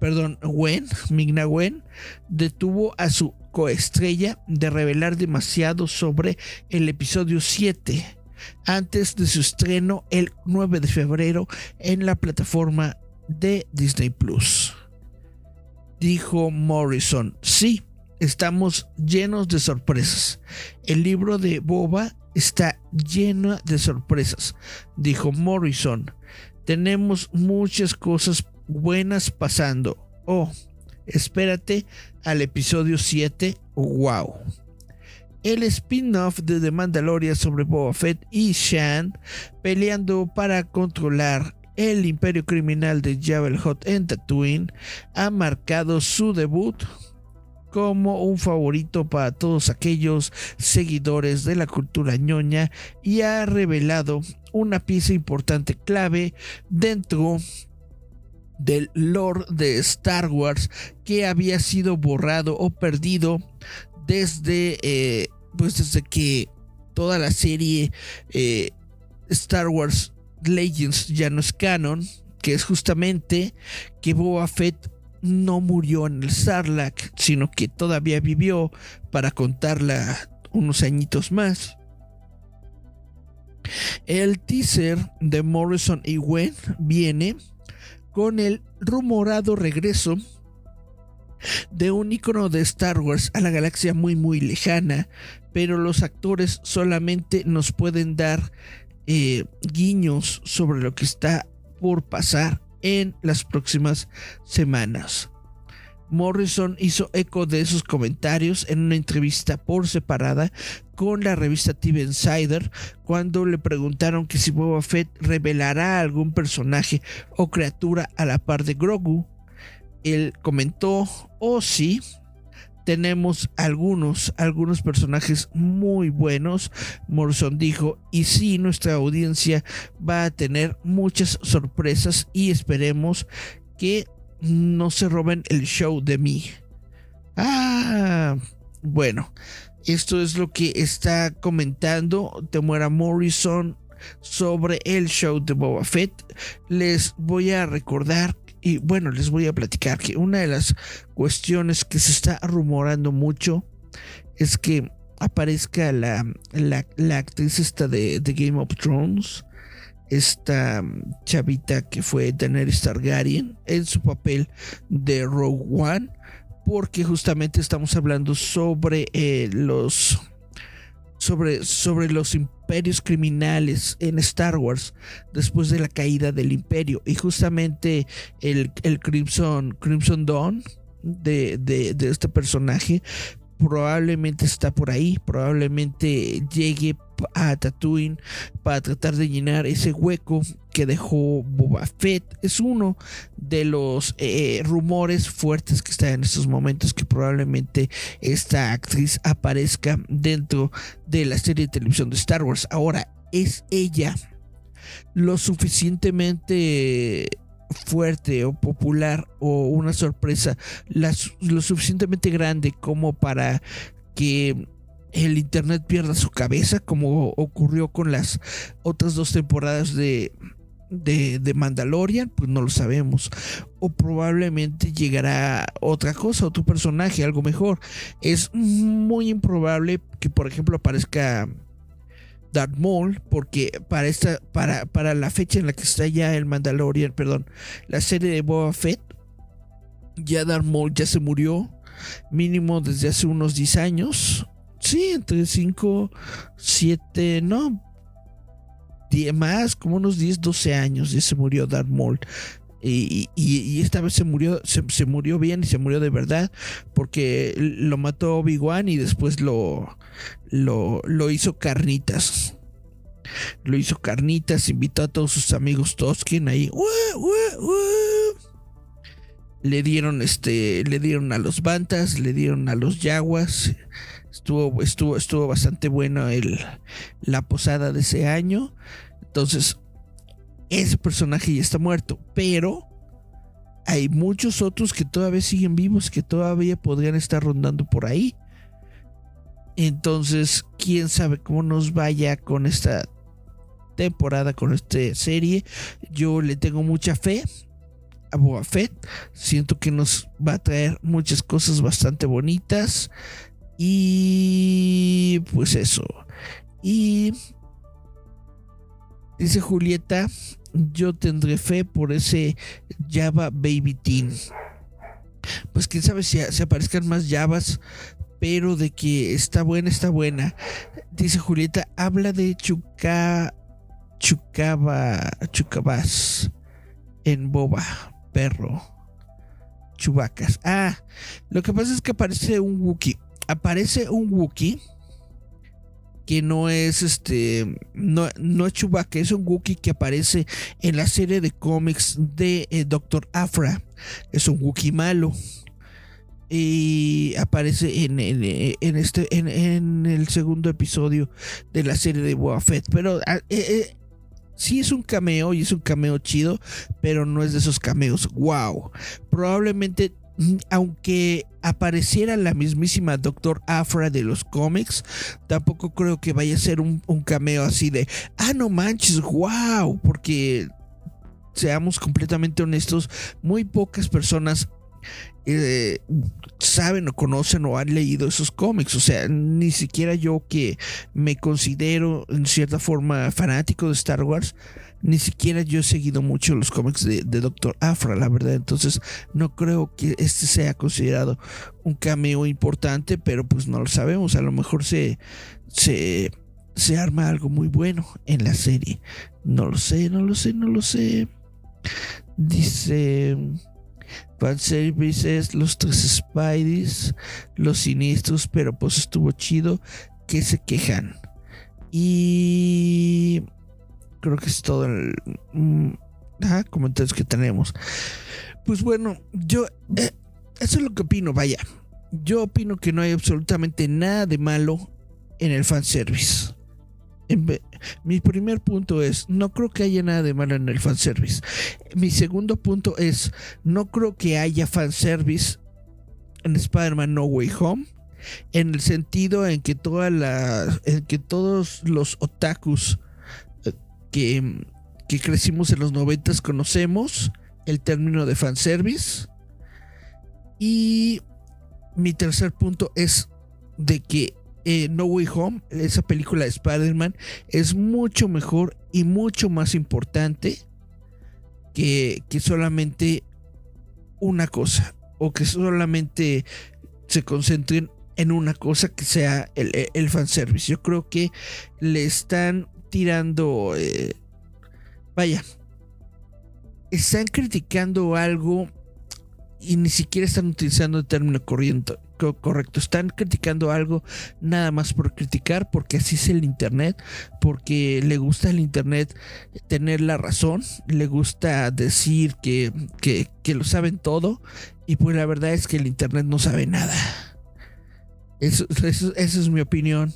perdón, Wen, Migna Wen, detuvo a su coestrella de revelar demasiado sobre el episodio 7 antes de su estreno el 9 de febrero en la plataforma de Disney Plus. Dijo Morrison, sí, estamos llenos de sorpresas. El libro de Boba está lleno de sorpresas, dijo Morrison. Tenemos muchas cosas buenas pasando. Oh, espérate al episodio 7. Wow. El spin-off de The Mandalorian sobre Boba Fett y Shan peleando para controlar el imperio criminal de Jabal Hot en Tatooine ha marcado su debut como un favorito para todos aquellos seguidores de la cultura ñoña y ha revelado una pieza importante clave dentro del lore de Star Wars que había sido borrado o perdido desde eh, pues desde que toda la serie eh, Star Wars Legends ya no es canon que es justamente que Boba Fett no murió en el Sarlacc, sino que todavía vivió para contarla unos añitos más. El teaser de Morrison y Wen viene con el rumorado regreso de un icono de Star Wars a la galaxia muy muy lejana, pero los actores solamente nos pueden dar eh, guiños sobre lo que está por pasar en las próximas semanas. Morrison hizo eco de esos comentarios en una entrevista por separada con la revista TV Insider cuando le preguntaron que si Boba Fett revelará algún personaje o criatura a la par de Grogu. Él comentó, oh sí, tenemos algunos, algunos personajes muy buenos. Morrison dijo, y sí, nuestra audiencia va a tener muchas sorpresas y esperemos que no se roben el show de mí. Ah, bueno, esto es lo que está comentando Temuera Morrison sobre el show de Boba Fett. Les voy a recordar y bueno, les voy a platicar que una de las cuestiones que se está rumorando mucho es que aparezca la, la, actriz esta de, de, Game of Thrones, esta chavita que fue Daenerys Targaryen en su papel de Rogue One, porque justamente estamos hablando sobre eh, los sobre, sobre los imperios criminales en Star Wars después de la caída del imperio. Y justamente el, el Crimson, Crimson Dawn de, de, de este personaje probablemente está por ahí, probablemente llegue a Tatooine para tratar de llenar ese hueco que dejó Boba Fett. Es uno de los eh, rumores fuertes que está en estos momentos que probablemente esta actriz aparezca dentro de la serie de televisión de Star Wars. Ahora, ¿es ella lo suficientemente fuerte o popular o una sorpresa lo suficientemente grande como para que el internet pierda su cabeza como ocurrió con las otras dos temporadas de de, Mandalorian, pues no lo sabemos. O probablemente llegará otra cosa, otro personaje, algo mejor. Es muy improbable que, por ejemplo, aparezca Darth Maul, porque para esta, para, para la fecha en la que está ya el Mandalorian, perdón, la serie de Boba Fett, ya Darth Maul ya se murió, mínimo desde hace unos 10 años. Sí, entre 5, 7, no, 10 más, como unos 10, 12 años ya se murió Darth Maul. Y, esta vez se murió, se, murió bien y se murió de verdad porque lo mató Obi-Wan y después lo, lo, lo, hizo carnitas. Lo hizo carnitas, invitó a todos sus amigos Toskin ahí. Le dieron este, le dieron a los Bantas, le dieron a los Yaguas. Estuvo, estuvo, estuvo bastante bueno el, la posada de ese año. Entonces, ese personaje ya está muerto, pero hay muchos otros que todavía siguen vivos, que todavía podrían estar rondando por ahí. Entonces, quién sabe cómo nos vaya con esta temporada, con esta serie. Yo le tengo mucha fe a Boba Fett. Siento que nos va a traer muchas cosas bastante bonitas. Y pues eso. Y dice Julieta, yo tendré fe por ese Java Baby Teen. Pues quién sabe si, se aparezcan más Javas, pero de que está buena, está buena. Dice Julieta, habla de Chuca, Chucaba, Chucabas en Boba, perro. Chubacas. Ah, lo que pasa es que aparece un Wookiee aparece un Wookiee que no es este no, no es Chewbacca, es un Wookiee que aparece en la serie de cómics de eh, Doctor Afra. Es un Wookiee malo. Y aparece en, este en, el segundo episodio de la serie de Boba Fett. Pero ah, eh, eh, sí es un cameo y es un cameo chido, pero no es de esos cameos. Wow. Probablemente aunque apareciera la mismísima Doctor Afra de los cómics, tampoco creo que vaya a ser un, cameo así de, ah, no manches, wow, porque seamos completamente honestos, muy pocas personas eh, saben o conocen o han leído esos cómics. O sea, ni siquiera yo que me considero en cierta forma fanático de Star Wars, ni siquiera yo he seguido mucho los cómics de, Doctor Afra, la verdad. Entonces, no creo que este sea considerado un cameo importante, pero pues no lo sabemos. A lo mejor se, se, se arma algo muy bueno en la serie. No lo sé, no lo sé, no lo sé. Dice. Fanservices, los tres Spideys, los siniestros, pero pues estuvo chido. Que se quejan. Y creo que es todo el mm, comentarios que tenemos. Pues bueno, yo eh, eso es lo que opino, vaya. Yo opino que no hay absolutamente nada de malo en el fanservice. mi primer punto es, no creo que haya nada de malo en el fanservice. Mi segundo punto es, no creo que haya fanservice en Spider-Man No Way Home. En el sentido en que toda la. en que todos los otakus que, crecimos en los noventas conocemos el término de fanservice. Y mi tercer punto es de que eh, No Way Home, esa película de Spider-Man, es mucho mejor y mucho más importante que, que solamente una cosa. O que solamente se concentren en una cosa que sea el, el fanservice. Yo creo que le están tirando... Eh, vaya, están criticando algo y ni siquiera están utilizando el término corriente, correcto. Están criticando algo nada más por criticar, porque así es el Internet, porque le gusta el Internet tener la razón, le gusta decir que, que, lo saben todo, y pues la verdad es que el Internet no sabe nada. Eso, esa es mi opinión.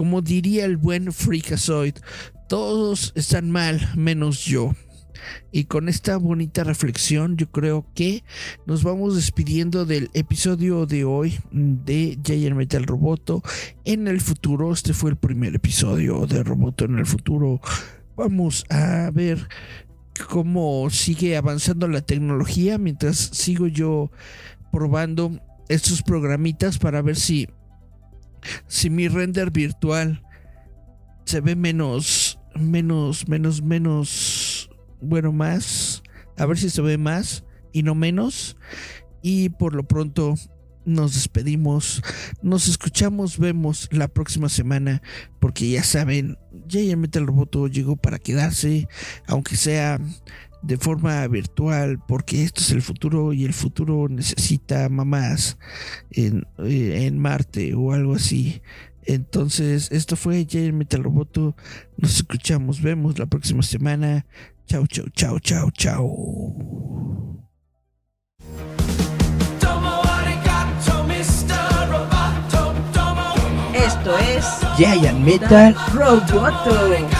Como diría el buen Freakazoid, todos están mal menos yo. Y con esta bonita reflexión, yo creo que nos vamos despidiendo del episodio de hoy de Giant Metal Roboto en el futuro. Este fue el primer episodio de Roboto en el futuro. Vamos a ver cómo sigue avanzando la tecnología mientras sigo yo probando estos programitas para ver si si mi render virtual se ve menos, menos, menos, menos, bueno, más, a ver si se ve más y no menos. Y por lo pronto nos despedimos, nos escuchamos, vemos la próxima semana, porque ya saben, ya el Roboto llegó para quedarse, aunque sea de forma virtual, porque esto es el futuro y el futuro necesita mamás en, eh, en Marte o algo así. Entonces, esto fue Jay Metal Roboto. Nos escuchamos, vemos la próxima semana. Chao, chao, chao, chao, chao. Esto es Giant Metal Roboto.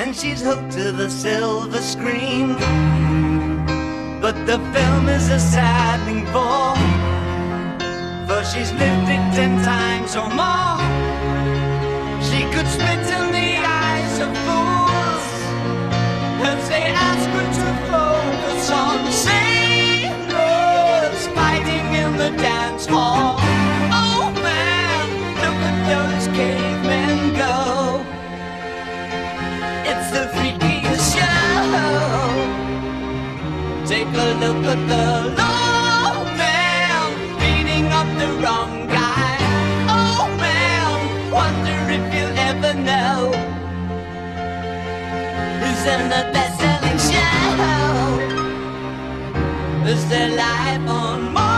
And she's hooked to the silver screen. But the film is a saddening bore. For she's lived it ten times or more. She could spit in the eyes of fools as they ask her to focus on Take a look at the low man beating up the wrong guy. Oh man, wonder if you'll ever know. Who's in the best-selling show? Is there life on Mars?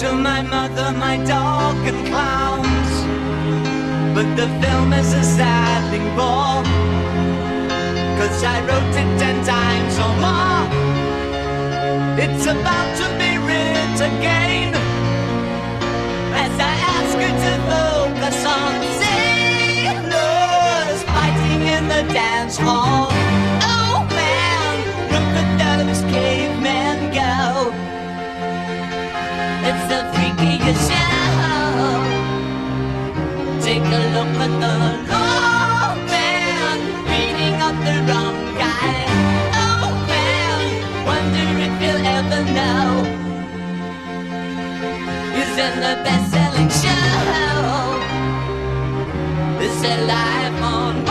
to my mother, my dog, and clowns. But the film is a sad thing bore. Cause I wrote it ten times or more. It's about to be writ again. As I ask you to focus on sailors fighting in the dance hall. Oh man, look at those cavemen go. Take a look at the man up the wrong guy. Oh man, wonder if you'll ever know. Is the best-selling show. Is it live on?